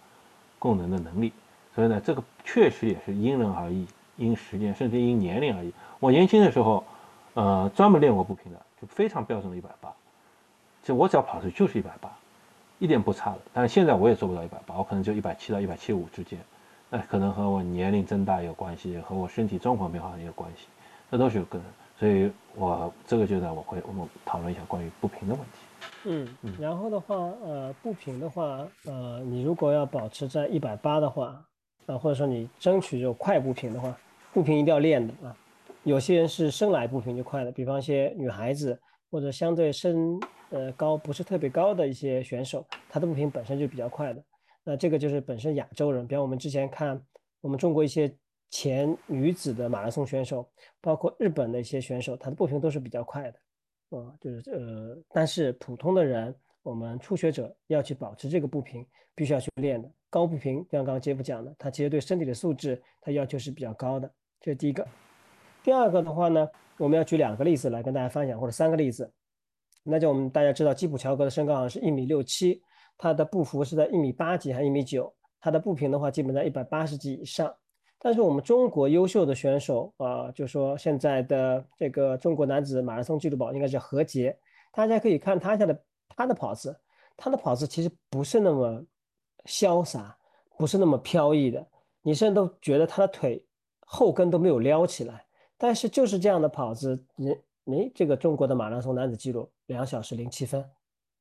功能的能力。所以呢，这个确实也是因人而异，因时间甚至因年龄而异。我年轻的时候，呃，专门练过步频的，就非常标准的一百八，就我只要跑出去就是一百八，一点不差的。但是现在我也做不到一百八，我可能就一百七到一百七五之间。那可能和我年龄增大有关系，和我身体状况变化也有关系，这都是有可能。所以我这个阶段我会我们讨论一下关于步频的问题。嗯，然后的话，呃，步频的话，呃，你如果要保持在一百八的话，啊，或者说你争取就快步频的话，步频一定要练的啊。有些人是生来步频就快的，比方一些女孩子或者相对身呃高不是特别高的一些选手，她的步频本身就比较快的。那这个就是本身亚洲人，比方我们之前看我们中国一些。前女子的马拉松选手，包括日本的一些选手，他的步频都是比较快的，呃，就是呃，但是普通的人，我们初学者要去保持这个步频，必须要去练的。高步频，像刚刚杰夫讲的，他其实对身体的素质，他要求是比较高的，这是第一个。第二个的话呢，我们要举两个例子来跟大家分享，或者三个例子。那就我们大家知道，基普乔格的身高好像是一米六七，他的步幅是在一米八几还是一米九，他的步频的话，基本在一百八十级以上。但是我们中国优秀的选手啊，就说现在的这个中国男子马拉松纪录保应该是何洁，大家可以看他家的他的跑姿，他的跑姿其实不是那么潇洒，不是那么飘逸的，你甚至都觉得他的腿后跟都没有撩起来。但是就是这样的跑姿，你你这个中国的马拉松男子纪录两小时零七分，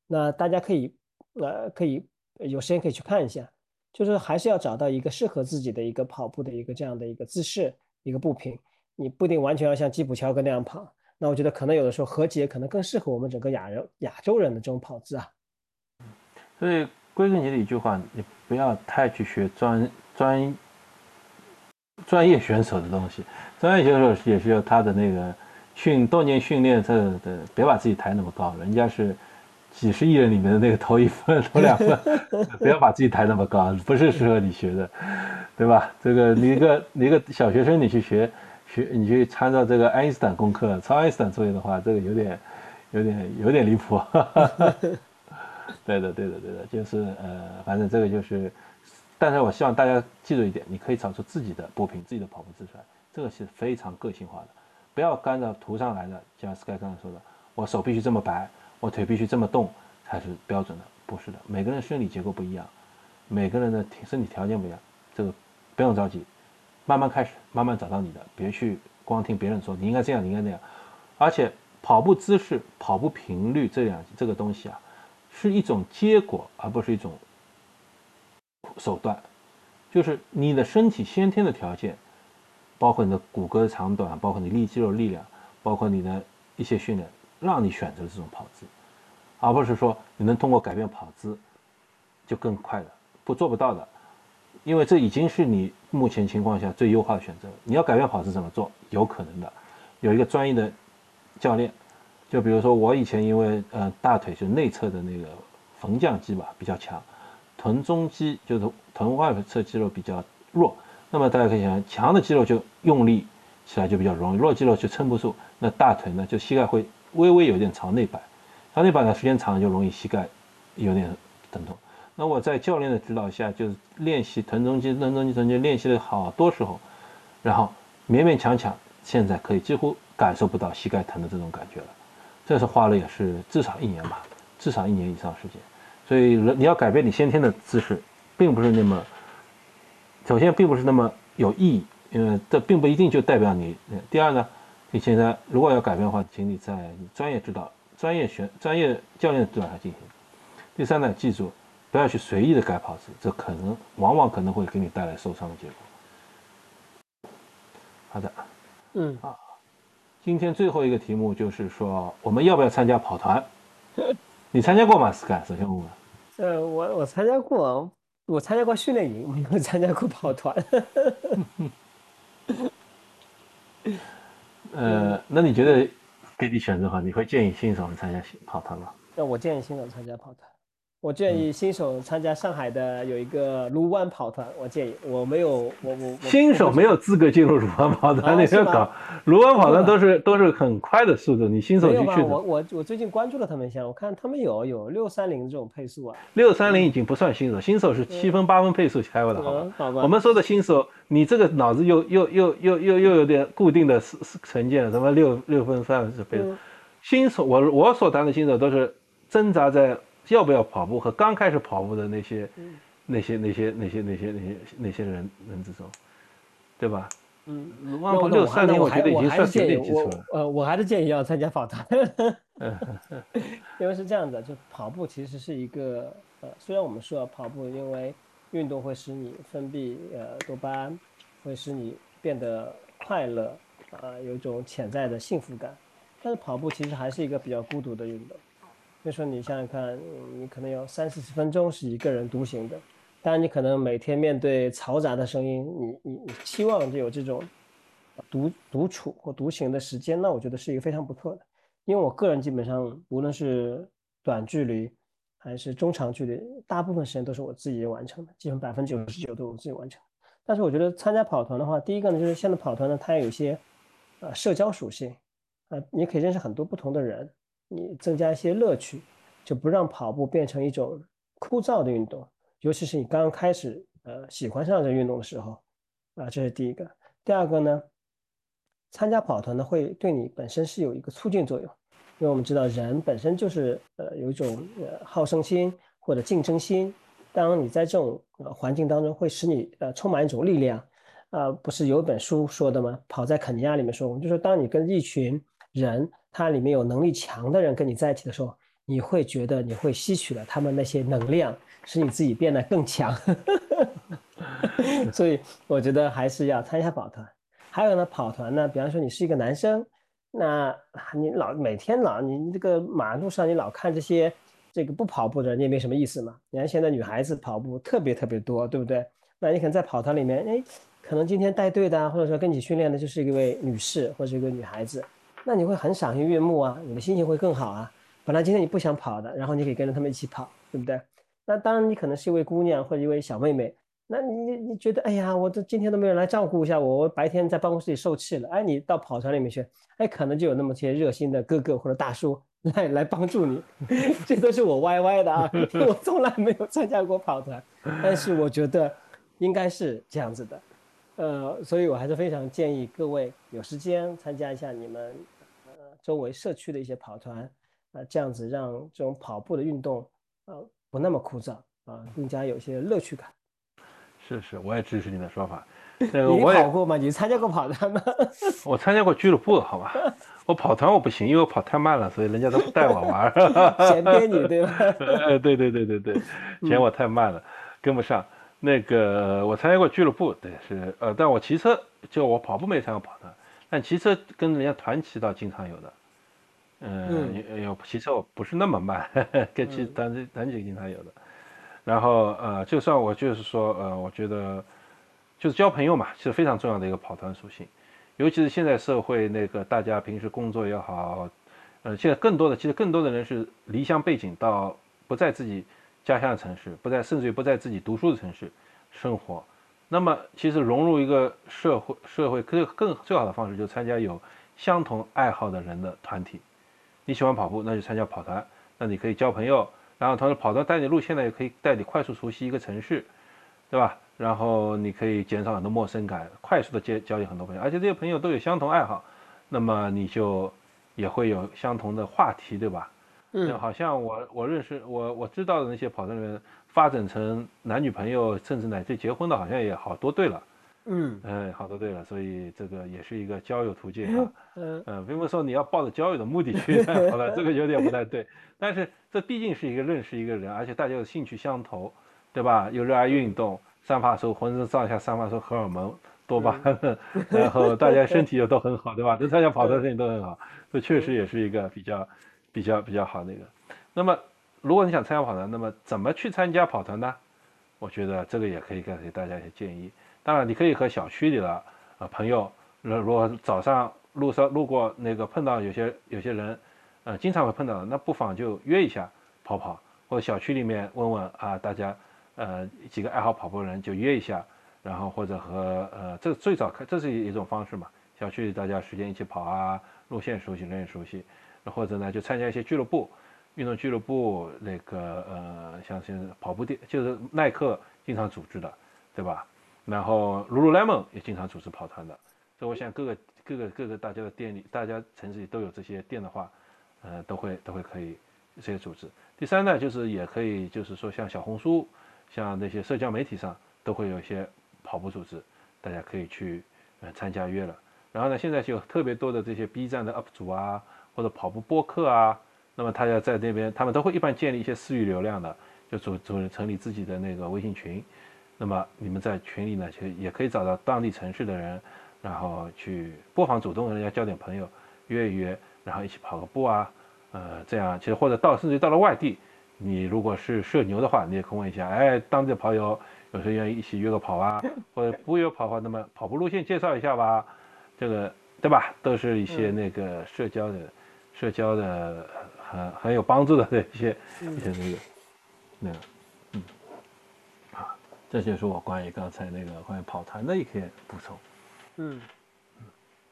那大家可以来可以有时间可以去看一下。就是还是要找到一个适合自己的一个跑步的一个这样的一个姿势，一个步频。你不一定完全要像基普乔格那样跑。那我觉得可能有的时候何洁可能更适合我们整个亚人亚洲人的这种跑姿啊。所以归根结底一句话，你不要太去学专专专业选手的东西。专业选手也需要他的那个训多年训练，这的别把自己抬那么高，人家是。几十亿人里面的那个头一份、头两份，不要把自己抬那么高，不是适合你学的，对吧？这个你一个 你一个小学生，你去学学，你去参照这个爱因斯坦功课、抄爱因斯坦作业的话，这个有点、有点、有点离谱。对的，对的，对的，就是呃，反正这个就是，但是我希望大家记住一点，你可以找出自己的波频、自己的跑步姿势来，这个是非常个性化的，不要跟着图上来的。像 Sky 刚才说的，我手必须这么摆。我腿必须这么动才是标准的，不是的。每个人生理结构不一样，每个人的身体条件不一样，这个不用着急，慢慢开始，慢慢找到你的，别去光听别人说你应该这样，你应该那样。而且跑步姿势、跑步频率这两这个东西啊，是一种结果，而不是一种手段。就是你的身体先天的条件，包括你的骨骼长短，包括你力肌肉力量，包括你的一些训练。让你选择这种跑姿，而不是说你能通过改变跑姿就更快的，不做不到的，因为这已经是你目前情况下最优化的选择。你要改变跑姿怎么做？有可能的，有一个专业的教练，就比如说我以前因为呃大腿就内侧的那个缝降肌吧比较强，臀中肌就是臀外侧肌肉比较弱，那么大家可以想，强的肌肉就用力起来就比较容易，弱肌肉就撑不住，那大腿呢就膝盖会微微有点朝内摆，朝内摆呢时间长就容易膝盖有点疼痛。那我在教练的指导下，就是练习臀中肌、臀中肌、臀肌练习了好多时候，然后勉勉强强，现在可以几乎感受不到膝盖疼的这种感觉了。这是花了也是至少一年吧，至少一年以上时间。所以你要改变你先天的姿势，并不是那么，首先并不是那么有意义，因为这并不一定就代表你。第二呢，你现在如果要改变的话，请你在专业指导、专业选、专业教练的指导下进行。第三呢，记住。不要去随意的改跑姿，这可能往往可能会给你带来受伤的结果。好的，嗯，啊，今天最后一个题目就是说，我们要不要参加跑团？你参加过吗？？Sky，，首先问问。呃，我我参加过，我参加过训练营，没有参加过跑团。呃，那你觉得给你选择的话，你会建议新手参加跑团吗？那我建议新手参加跑团。我建议新手参加上海的有一个卢湾跑团。我建议我没有我我新手没有资格进入卢湾跑团，你要搞卢湾跑团都是都是很快的速度，你新手就去。我我我最近关注了他们一下，我看他们有有六三零这种配速啊。六三零已经不算新手，新手是七分八分配速开过的，好吧？好吧。我们说的新手，你这个脑子又又又又又又有点固定的成见，什么六六分三分配速。新手，我我所谈的新手都是挣扎在。要不要跑步和刚开始跑步的那些、那些、那些、那些、那些、那些、那些人人之中，对吧？嗯，六三零我觉得已经算是有点基础了。呃，我还是建议要参加跑团，因为是这样的，就跑步其实是一个呃，虽然我们说跑步，因为运动会使你分泌呃多巴胺，会使你变得快乐，啊，有一种潜在的幸福感，但是跑步其实还是一个比较孤独的运动。就说你想想看，你可能有三四十分钟是一个人独行的，当然你可能每天面对嘈杂的声音，你你你期望就有这种独独处或独行的时间，那我觉得是一个非常不错的。因为我个人基本上无论是短距离还是中长距离，大部分时间都是我自己完成的，基本百分之九十九都我自己完成。但是我觉得参加跑团的话，第一个呢就是现在跑团呢，它有一些呃社交属性，啊，你可以认识很多不同的人。你增加一些乐趣，就不让跑步变成一种枯燥的运动。尤其是你刚刚开始呃喜欢上这运动的时候，啊，这是第一个。第二个呢，参加跑团呢会对你本身是有一个促进作用，因为我们知道人本身就是呃有一种呃好胜心或者竞争心。当你在这种呃环境当中，会使你呃充满一种力量。啊，不是有本书说的吗？跑在肯尼亚里面说，我们就说当你跟一群人。他里面有能力强的人跟你在一起的时候，你会觉得你会吸取了他们那些能量，使你自己变得更强。所以我觉得还是要参加跑团。还有呢，跑团呢，比方说你是一个男生，那你老每天老你这个马路上你老看这些这个不跑步的人，你也没什么意思嘛。你看现在女孩子跑步特别特别多，对不对？那你可能在跑团里面，哎，可能今天带队的或者说跟你训练的就是一位女士或者一个女孩子。那你会很赏心悦目啊，你的心情会更好啊。本来今天你不想跑的，然后你可以跟着他们一起跑，对不对？那当然，你可能是一位姑娘或者一位小妹妹，那你你觉得，哎呀，我这今天都没有人来照顾一下我，我白天在办公室里受气了。哎，你到跑团里面去，哎，可能就有那么些热心的哥哥或者大叔来来帮助你。这都是我歪歪的啊，我从来没有参加过跑团，但是我觉得应该是这样子的。呃，所以我还是非常建议各位有时间参加一下你们。周围社区的一些跑团，啊，这样子让这种跑步的运动，呃，不那么枯燥啊，更加有些乐趣感。是是，我也支持你的说法。你跑过吗？你参加过跑团吗？我参加过俱乐部，好吧。我跑团我不行，因为我跑太慢了，所以人家都不带我玩。嫌编你对吧？呃，对对对对对，嫌我太慢了，跟不上。那个我参加过俱乐部，对是，呃，但我骑车，就我跑步没参加跑团。但骑车跟人家团骑倒经常有的，嗯，有骑车我不是那么慢，跟骑团团骑经常有的。然后呃，就算我就是说呃，我觉得就是交朋友嘛，是非常重要的一个跑团属性。尤其是现在社会那个大家平时工作也好，呃，现在更多的其实更多的人是离乡背井到不在自己家乡的城市，不在甚至于不在自己读书的城市生活。那么其实融入一个社会，社会更更最好的方式就是参加有相同爱好的人的团体。你喜欢跑步，那就参加跑团，那你可以交朋友。然后同时跑团带你路线呢，也可以带你快速熟悉一个城市，对吧？然后你可以减少很多陌生感，快速的结交交很多朋友，而且这些朋友都有相同爱好，那么你就也会有相同的话题，对吧？嗯，好像我我认识我我知道的那些跑团人发展成男女朋友，甚至乃至结婚的，好像也好多对了。嗯，嗯，好多对了，所以这个也是一个交友途径啊。嗯嗯，并不是说你要抱着交友的目的去，好了，这个有点不太对。但是这毕竟是一个认识一个人，而且大家有兴趣相投，对吧？又热爱运动，散发出浑身上下散发出荷尔蒙多巴胺，然后大家身体又都很好，对吧？都参加跑团身体都很好，这确实也是一个比较比较比较好那个。那么如果你想参加跑团，那么怎么去参加跑团呢？我觉得这个也可以给大家一些建议。当然，你可以和小区里的呃朋友，如如果早上路上路过那个碰到有些有些人，呃，经常会碰到的，那不妨就约一下跑跑，或者小区里面问问啊，大家呃几个爱好跑步的人就约一下，然后或者和呃这最早开这是一种方式嘛，小区里大家时间一起跑啊，路线熟悉，人也熟悉，或者呢就参加一些俱乐部，运动俱乐部那个呃像是跑步店，就是耐克经常组织的，对吧？然后，Lululemon 也经常组织跑团的，所以我想各个各个各个大家的店里，大家城市里都有这些店的话，呃，都会都会可以这些组织。第三呢，就是也可以就是说像小红书，像那些社交媒体上都会有一些跑步组织，大家可以去呃参加约了。然后呢，现在就有特别多的这些 B 站的 UP 主啊，或者跑步播客啊，那么他要在那边，他们都会一般建立一些私域流量的，就组组成立自己的那个微信群。那么你们在群里呢，其实也可以找到当地城市的人，然后去不妨主动跟人家交点朋友，约一约，然后一起跑个步啊，呃，这样其实或者到甚至于到了外地，你如果是社牛的话，你也可以问一下，哎，当地的跑友有谁愿意一起约个跑啊？或者不约跑的话，那么跑步路线介绍一下吧，这个对吧？都是一些那个社交的、社交的很很有帮助的一些一些那个那个。嗯，啊这就是我关于刚才那个关于跑团的一些补充。嗯，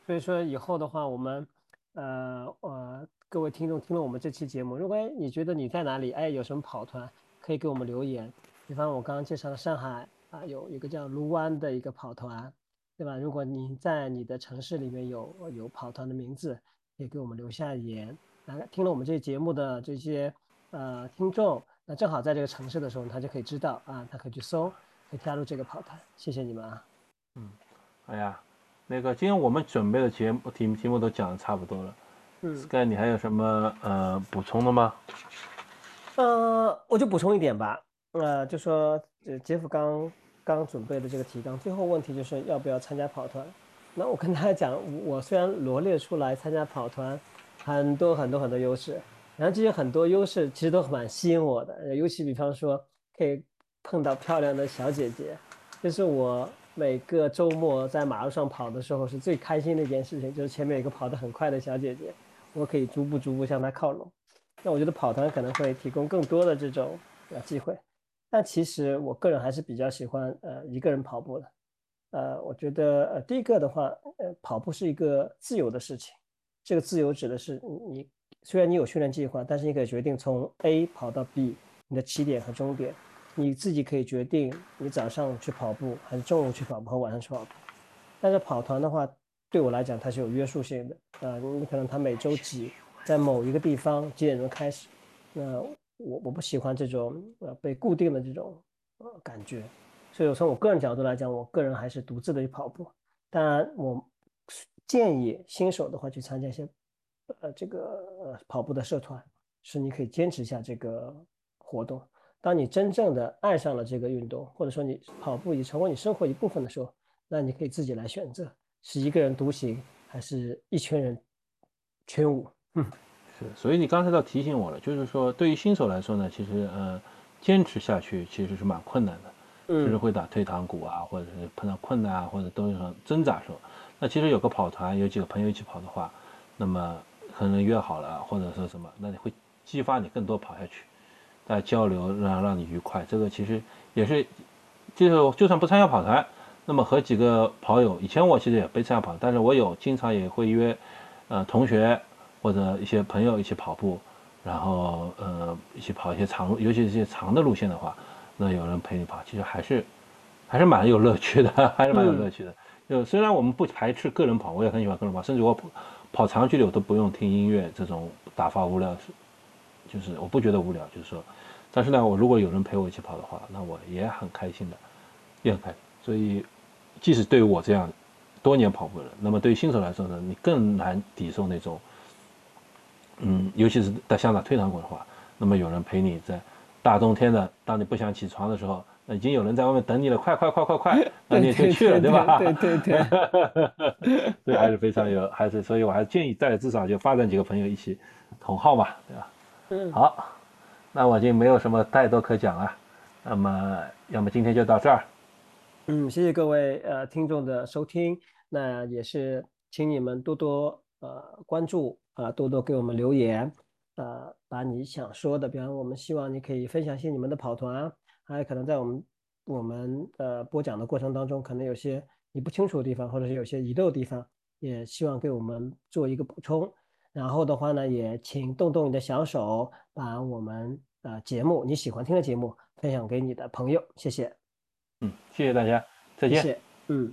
所以说以后的话，我们呃呃，各位听众听了我们这期节目，如果你觉得你在哪里，哎，有什么跑团，可以给我们留言。比方我刚刚介绍的上海啊，有一个叫卢湾的一个跑团，对吧？如果你在你的城市里面有有跑团的名字，也给我们留下言。那听了我们这节目的这些呃听众，那正好在这个城市的时候，他就可以知道啊，他可以去搜。可以加入这个跑团，谢谢你们啊！嗯，哎呀，那个今天我们准备的节目题题目都讲的差不多了。嗯，Sky，你还有什么呃补充的吗？呃，我就补充一点吧。呃，就说杰夫刚刚准备的这个提纲，最后问题就是要不要参加跑团？那我跟大家讲，我虽然罗列出来参加跑团很多很多很多优势，然后这些很多优势其实都蛮吸引我的，尤其比方说可以。碰到漂亮的小姐姐，这是我每个周末在马路上跑的时候是最开心的一件事情。就是前面有一个跑得很快的小姐姐，我可以逐步逐步向她靠拢。那我觉得跑团可能会提供更多的这种呃机会，但其实我个人还是比较喜欢呃一个人跑步的。呃，我觉得呃第一个的话，呃跑步是一个自由的事情。这个自由指的是你虽然你有训练计划，但是你可以决定从 A 跑到 B，你的起点和终点。你自己可以决定你早上去跑步还是中午去跑步和晚上去跑步，但是跑团的话，对我来讲它是有约束性的。呃，你可能他每周几在某一个地方几点钟开始，那我我不喜欢这种呃被固定的这种呃感觉，所以从我个人角度来讲，我个人还是独自的去跑步。当然，我建议新手的话去参加一些呃这个呃跑步的社团，是你可以坚持一下这个活动。当你真正的爱上了这个运动，或者说你跑步已成为你生活一部分的时候，那你可以自己来选择，是一个人独行，还是一群人群舞。嗯，是。所以你刚才倒提醒我了，就是说对于新手来说呢，其实呃坚持下去其实是蛮困难的，就是会打退堂鼓啊，或者是碰到困难啊，或者都是很挣扎时候，那其实有个跑团，有几个朋友一起跑的话，那么可能约好了，或者说什么，那你会激发你更多跑下去，大家交流让让你愉快。这个其实也是，就是就算不参加跑团，那么和几个跑友，以前我其实也没参加跑，但是我有经常也会约，呃，同学或者一些朋友一起跑步，然后呃一起跑一些长路，尤其是一些长的路线的话，那有人陪你跑，其实还是还是蛮有乐趣的，还是蛮有乐趣的。就虽然我们不排斥个人跑，我也很喜欢个人跑，甚至我跑长距离我都不用听音乐，这种打发无聊，就是我不觉得无聊，就是说，但是呢，我如果有人陪我一起跑的话，那我也很开心的，也很开心。所以，即使对于我这样多年跑步的人，那么对于新手来说呢，你更难抵受那种，嗯，尤其是在香港推堂过的话，那么有人陪你在大冬天的，当你不想起床的时候。已经有人在外面等你了，快快快快快，那你就去了，对吧？对对对，所以还是非常有，还是所以我还是建议大家至少就发展几个朋友一起同号嘛，对吧？嗯，好，那我已经没有什么太多可讲了，那么要么今天就到这儿。嗯，谢谢各位呃听众的收听，那也是请你们多多呃关注啊，多多给我们留言，呃，把你想说的，比方我们希望你可以分享一些你们的跑团。还有可能在我们我们呃播讲的过程当中，可能有些你不清楚的地方，或者是有些遗漏的地方，也希望给我们做一个补充。然后的话呢，也请动动你的小手，把我们呃节目你喜欢听的节目分享给你的朋友。谢谢。嗯，谢谢大家，再见。谢谢。嗯。